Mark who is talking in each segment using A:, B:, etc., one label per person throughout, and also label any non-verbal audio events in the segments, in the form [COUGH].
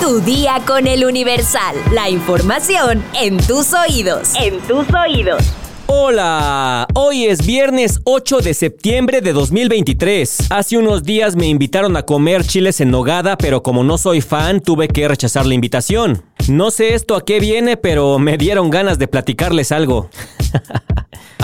A: Tu día con el Universal. La información en tus oídos. En tus oídos.
B: Hola, hoy es viernes 8 de septiembre de 2023. Hace unos días me invitaron a comer chiles en nogada, pero como no soy fan, tuve que rechazar la invitación. No sé esto a qué viene, pero me dieron ganas de platicarles algo.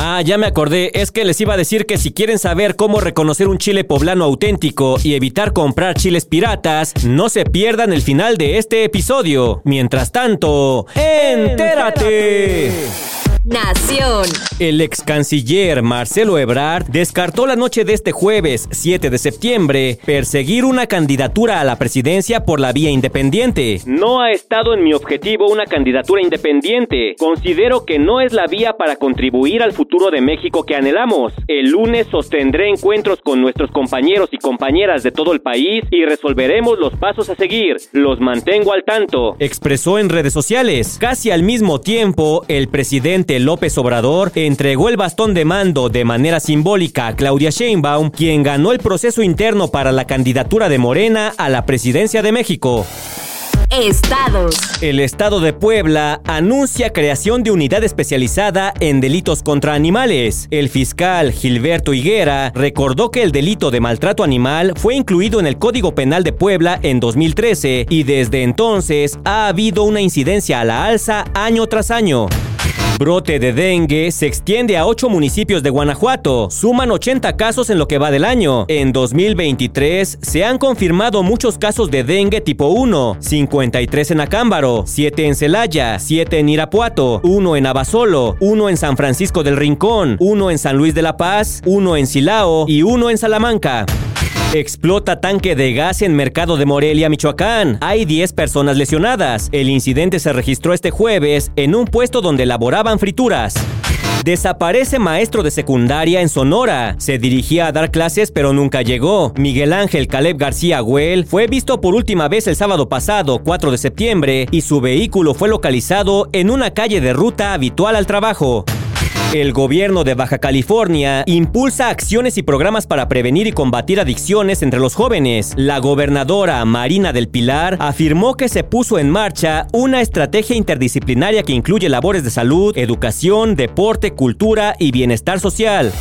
B: Ah, ya me acordé, es que les iba a decir que si quieren saber cómo reconocer un chile poblano auténtico y evitar comprar chiles piratas, no se pierdan el final de este episodio. Mientras tanto, ¡entérate!
A: Nación.
B: El ex canciller Marcelo Ebrard descartó la noche de este jueves 7 de septiembre perseguir una candidatura a la presidencia por la vía independiente. No ha estado en mi objetivo una candidatura independiente. Considero que no es la vía para contribuir al futuro de México que anhelamos. El lunes sostendré encuentros con nuestros compañeros y compañeras de todo el país y resolveremos los pasos a seguir. Los mantengo al tanto. Expresó en redes sociales. Casi al mismo tiempo, el presidente López Obrador entregó el bastón de mando de manera simbólica a Claudia Sheinbaum, quien ganó el proceso interno para la candidatura de Morena a la presidencia de México.
A: Estados.
B: El Estado de Puebla anuncia creación de unidad especializada en delitos contra animales. El fiscal Gilberto Higuera recordó que el delito de maltrato animal fue incluido en el Código Penal de Puebla en 2013 y desde entonces ha habido una incidencia a la alza año tras año brote de dengue se extiende a ocho municipios de Guanajuato. Suman 80 casos en lo que va del año. En 2023 se han confirmado muchos casos de dengue tipo 1, 53 en Acámbaro, 7 en Celaya, 7 en Irapuato, 1 en Abasolo, 1 en San Francisco del Rincón, 1 en San Luis de la Paz, 1 en Silao y 1 en Salamanca. Explota tanque de gas en Mercado de Morelia, Michoacán. Hay 10 personas lesionadas. El incidente se registró este jueves en un puesto donde elaboraban frituras. Desaparece maestro de secundaria en Sonora. Se dirigía a dar clases pero nunca llegó. Miguel Ángel Caleb García Güell fue visto por última vez el sábado pasado, 4 de septiembre, y su vehículo fue localizado en una calle de ruta habitual al trabajo. El gobierno de Baja California impulsa acciones y programas para prevenir y combatir adicciones entre los jóvenes. La gobernadora Marina del Pilar afirmó que se puso en marcha una estrategia interdisciplinaria que incluye labores de salud, educación, deporte, cultura y bienestar social.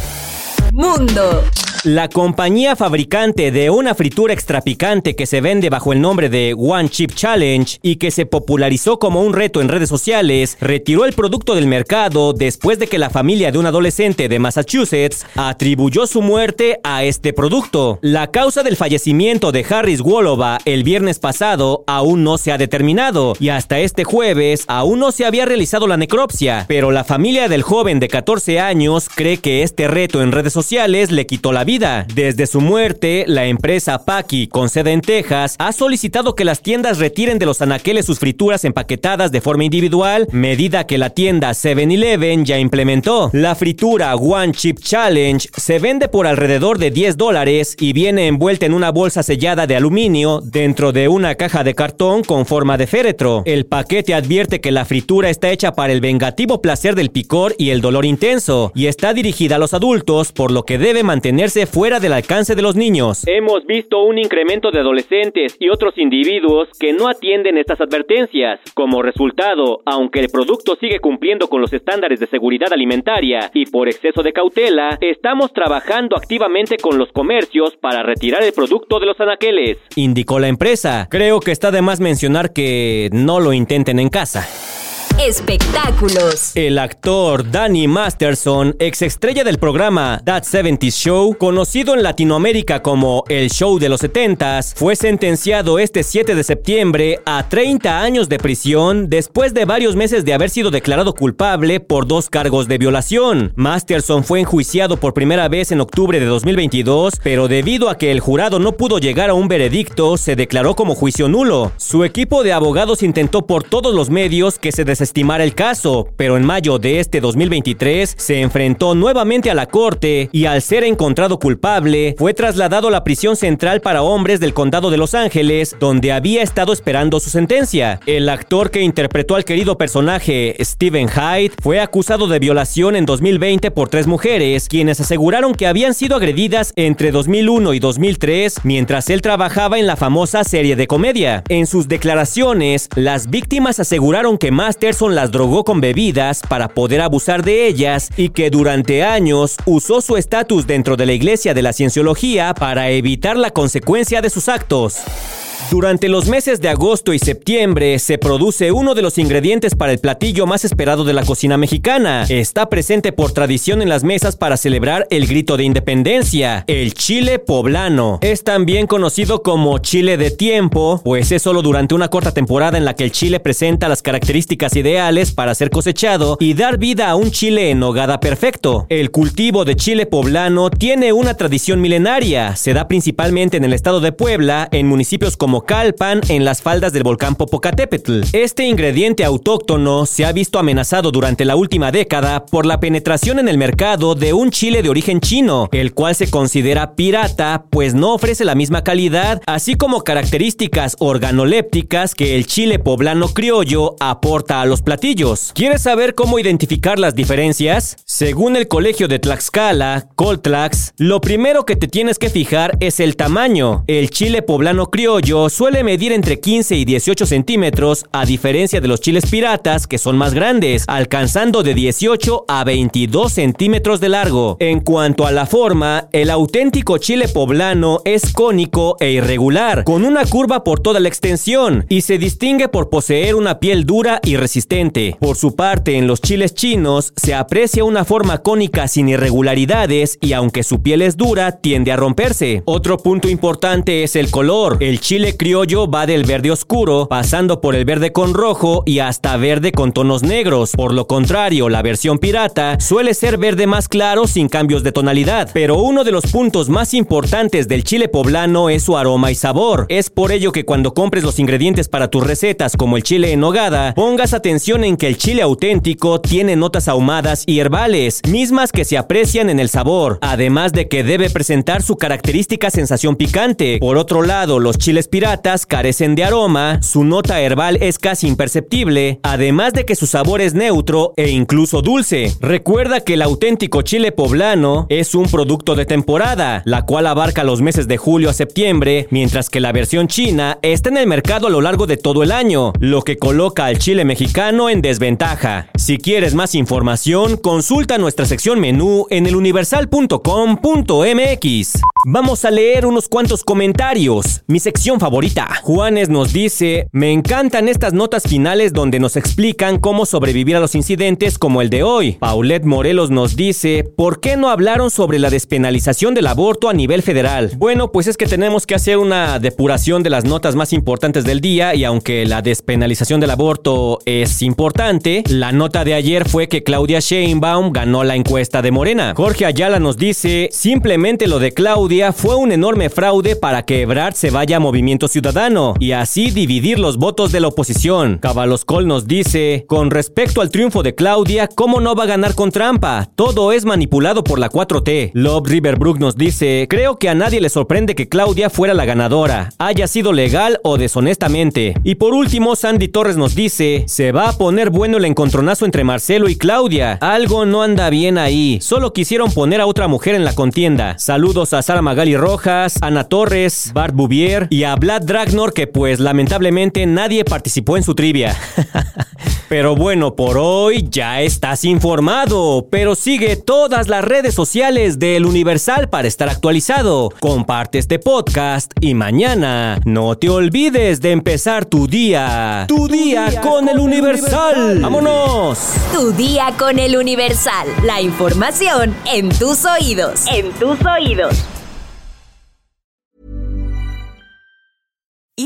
A: Mundo.
B: La compañía fabricante de una fritura extra picante que se vende bajo el nombre de One Chip Challenge y que se popularizó como un reto en redes sociales, retiró el producto del mercado después de que la familia de un adolescente de Massachusetts atribuyó su muerte a este producto. La causa del fallecimiento de Harris Wolova el viernes pasado aún no se ha determinado y hasta este jueves aún no se había realizado la necropsia, pero la familia del joven de 14 años cree que este reto en redes sociales le quitó la vida vida. Desde su muerte, la empresa Paki, con sede en Texas, ha solicitado que las tiendas retiren de los anaqueles sus frituras empaquetadas de forma individual, medida que la tienda 7-Eleven ya implementó. La fritura One Chip Challenge se vende por alrededor de 10 dólares y viene envuelta en una bolsa sellada de aluminio dentro de una caja de cartón con forma de féretro. El paquete advierte que la fritura está hecha para el vengativo placer del picor y el dolor intenso, y está dirigida a los adultos, por lo que debe mantenerse fuera del alcance de los niños. Hemos visto un incremento de adolescentes y otros individuos que no atienden estas advertencias. Como resultado, aunque el producto sigue cumpliendo con los estándares de seguridad alimentaria y por exceso de cautela, estamos trabajando activamente con los comercios para retirar el producto de los anaqueles. Indicó la empresa. Creo que está de más mencionar que no lo intenten en casa.
A: Espectáculos.
B: El actor Danny Masterson, ex estrella del programa That 70 Show, conocido en Latinoamérica como El Show de los 70s, fue sentenciado este 7 de septiembre a 30 años de prisión después de varios meses de haber sido declarado culpable por dos cargos de violación. Masterson fue enjuiciado por primera vez en octubre de 2022, pero debido a que el jurado no pudo llegar a un veredicto, se declaró como juicio nulo. Su equipo de abogados intentó por todos los medios que se desestime desestimara el caso, pero en mayo de este 2023 se enfrentó nuevamente a la corte y al ser encontrado culpable fue trasladado a la prisión central para hombres del condado de Los Ángeles, donde había estado esperando su sentencia. El actor que interpretó al querido personaje Steven Hyde fue acusado de violación en 2020 por tres mujeres, quienes aseguraron que habían sido agredidas entre 2001 y 2003 mientras él trabajaba en la famosa serie de comedia. En sus declaraciones, las víctimas aseguraron que Las drogó con bebidas para poder abusar de ellas y que durante años usó su estatus dentro de la iglesia de la cienciología para evitar la consecuencia de sus actos. Durante los meses de agosto y septiembre se produce uno de los ingredientes para el platillo más esperado de la cocina mexicana. Está presente por tradición en las mesas para celebrar el grito de independencia, el chile poblano. Es también conocido como chile de tiempo, pues es solo durante una corta temporada en la que el chile presenta las características ideales para ser cosechado y dar vida a un chile en nogada perfecto. El cultivo de chile poblano tiene una tradición milenaria. Se da principalmente en el estado de Puebla, en municipios como en las faldas del volcán Popocatépetl. Este ingrediente autóctono se ha visto amenazado durante la última década por la penetración en el mercado de un chile de origen chino, el cual se considera pirata pues no ofrece la misma calidad, así como características organolépticas que el chile poblano criollo aporta a los platillos. ¿Quieres saber cómo identificar las diferencias? Según el colegio de Tlaxcala, Coltlax, lo primero que te tienes que fijar es el tamaño. El chile poblano criollo suele medir entre 15 y 18 centímetros, a diferencia de los chiles piratas, que son más grandes, alcanzando de 18 a 22 centímetros de largo. En cuanto a la forma, el auténtico chile poblano es cónico e irregular, con una curva por toda la extensión, y se distingue por poseer una piel dura y resistente. Por su parte, en los chiles chinos se aprecia una forma cónica sin irregularidades y aunque su piel es dura, tiende a romperse. Otro punto importante es el color. El chile criollo va del verde oscuro, pasando por el verde con rojo y hasta verde con tonos negros. Por lo contrario, la versión pirata suele ser verde más claro sin cambios de tonalidad. Pero uno de los puntos más importantes del chile poblano es su aroma y sabor. Es por ello que cuando compres los ingredientes para tus recetas como el chile en nogada, pongas atención en que el chile auténtico tiene notas ahumadas y herbales, mismas que se aprecian en el sabor, además de que debe presentar su característica sensación picante. Por otro lado, los chiles piratas carecen de aroma, su nota herbal es casi imperceptible, además de que su sabor es neutro e incluso dulce. Recuerda que el auténtico chile poblano es un producto de temporada, la cual abarca los meses de julio a septiembre, mientras que la versión china está en el mercado a lo largo de todo el año, lo que coloca al chile mexicano en desventaja. Si quieres más información, consulta nuestra sección menú en eluniversal.com.mx. Vamos a leer unos cuantos comentarios. Mi sección favorita Juanes nos dice, me encantan estas notas finales donde nos explican cómo sobrevivir a los incidentes como el de hoy. Paulette Morelos nos dice, ¿por qué no hablaron sobre la despenalización del aborto a nivel federal? Bueno, pues es que tenemos que hacer una depuración de las notas más importantes del día y aunque la despenalización del aborto es importante, la nota de ayer fue que Claudia Sheinbaum ganó la encuesta de Morena. Jorge Ayala nos dice, simplemente lo de Claudia fue un enorme fraude para que Ebrard se vaya a movimiento ciudadano y así dividir los votos de la oposición. Cabaloscol nos dice, con respecto al triunfo de Claudia, ¿cómo no va a ganar con trampa? Todo es manipulado por la 4T. Love Riverbrook nos dice, creo que a nadie le sorprende que Claudia fuera la ganadora, haya sido legal o deshonestamente. Y por último, Sandy Torres nos dice, se va a poner bueno el encontronazo entre Marcelo y Claudia. Algo no anda bien ahí. Solo quisieron poner a otra mujer en la contienda. Saludos a Sara Magali Rojas, Ana Torres, Bart Bouvier y a Vlad Dragnor que pues lamentablemente nadie participó en su trivia. [LAUGHS] Pero bueno, por hoy ya estás informado, pero sigue todas las redes sociales del Universal para estar actualizado. Comparte este podcast y mañana no te olvides de empezar tu día. Tu, día, con, el Universal. ¡Vámonos!
A: Tu día con el Universal. La información en tus oídos. En tus oídos.